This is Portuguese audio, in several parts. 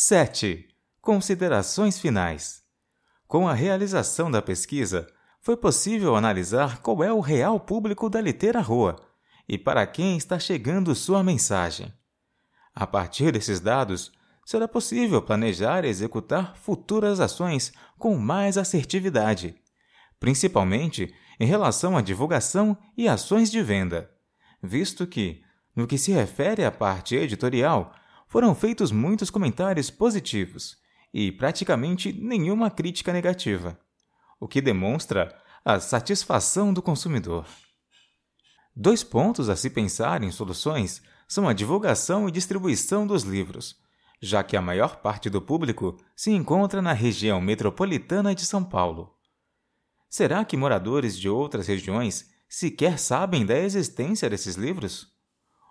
7. Considerações finais. Com a realização da pesquisa, foi possível analisar qual é o real público da Litera Rua e para quem está chegando sua mensagem. A partir desses dados, será possível planejar e executar futuras ações com mais assertividade, principalmente em relação à divulgação e ações de venda, visto que, no que se refere à parte editorial, foram feitos muitos comentários positivos e praticamente nenhuma crítica negativa, o que demonstra a satisfação do consumidor. Dois pontos a se pensar em soluções são a divulgação e distribuição dos livros, já que a maior parte do público se encontra na região metropolitana de São Paulo. Será que moradores de outras regiões sequer sabem da existência desses livros?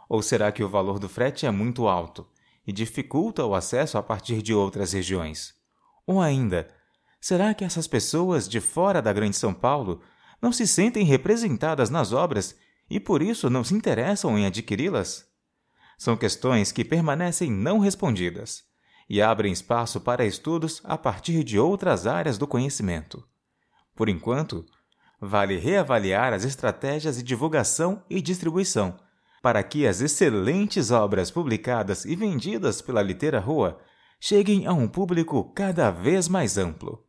Ou será que o valor do frete é muito alto e dificulta o acesso a partir de outras regiões? Ou ainda, será que essas pessoas de fora da Grande São Paulo não se sentem representadas nas obras e por isso não se interessam em adquiri-las? São questões que permanecem não respondidas e abrem espaço para estudos a partir de outras áreas do conhecimento. Por enquanto, vale reavaliar as estratégias de divulgação e distribuição para que as excelentes obras publicadas e vendidas pela Litera Rua cheguem a um público cada vez mais amplo.